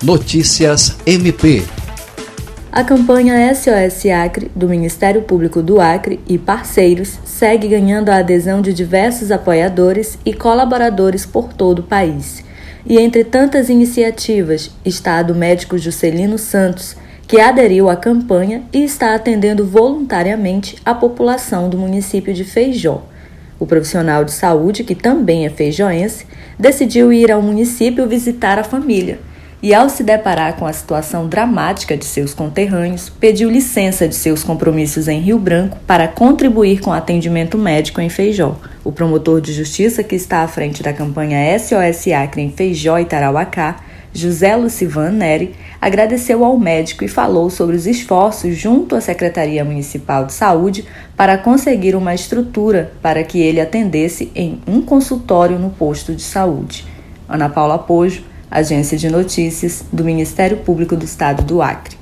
Notícias MP. A campanha SOS Acre, do Ministério Público do Acre e parceiros, segue ganhando a adesão de diversos apoiadores e colaboradores por todo o país. E entre tantas iniciativas está a do médico Juscelino Santos, que aderiu à campanha e está atendendo voluntariamente a população do município de Feijó. O profissional de saúde, que também é feijoense, decidiu ir ao município visitar a família e, ao se deparar com a situação dramática de seus conterrâneos, pediu licença de seus compromissos em Rio Branco para contribuir com atendimento médico em Feijó. O promotor de justiça que está à frente da campanha SOS Acre em Feijó e Tarauacá, José Lucivan Neri, agradeceu ao médico e falou sobre os esforços junto à Secretaria Municipal de Saúde para conseguir uma estrutura para que ele atendesse em um consultório no posto de saúde. Ana Paula Pojo, Agência de Notícias do Ministério Público do Estado do Acre.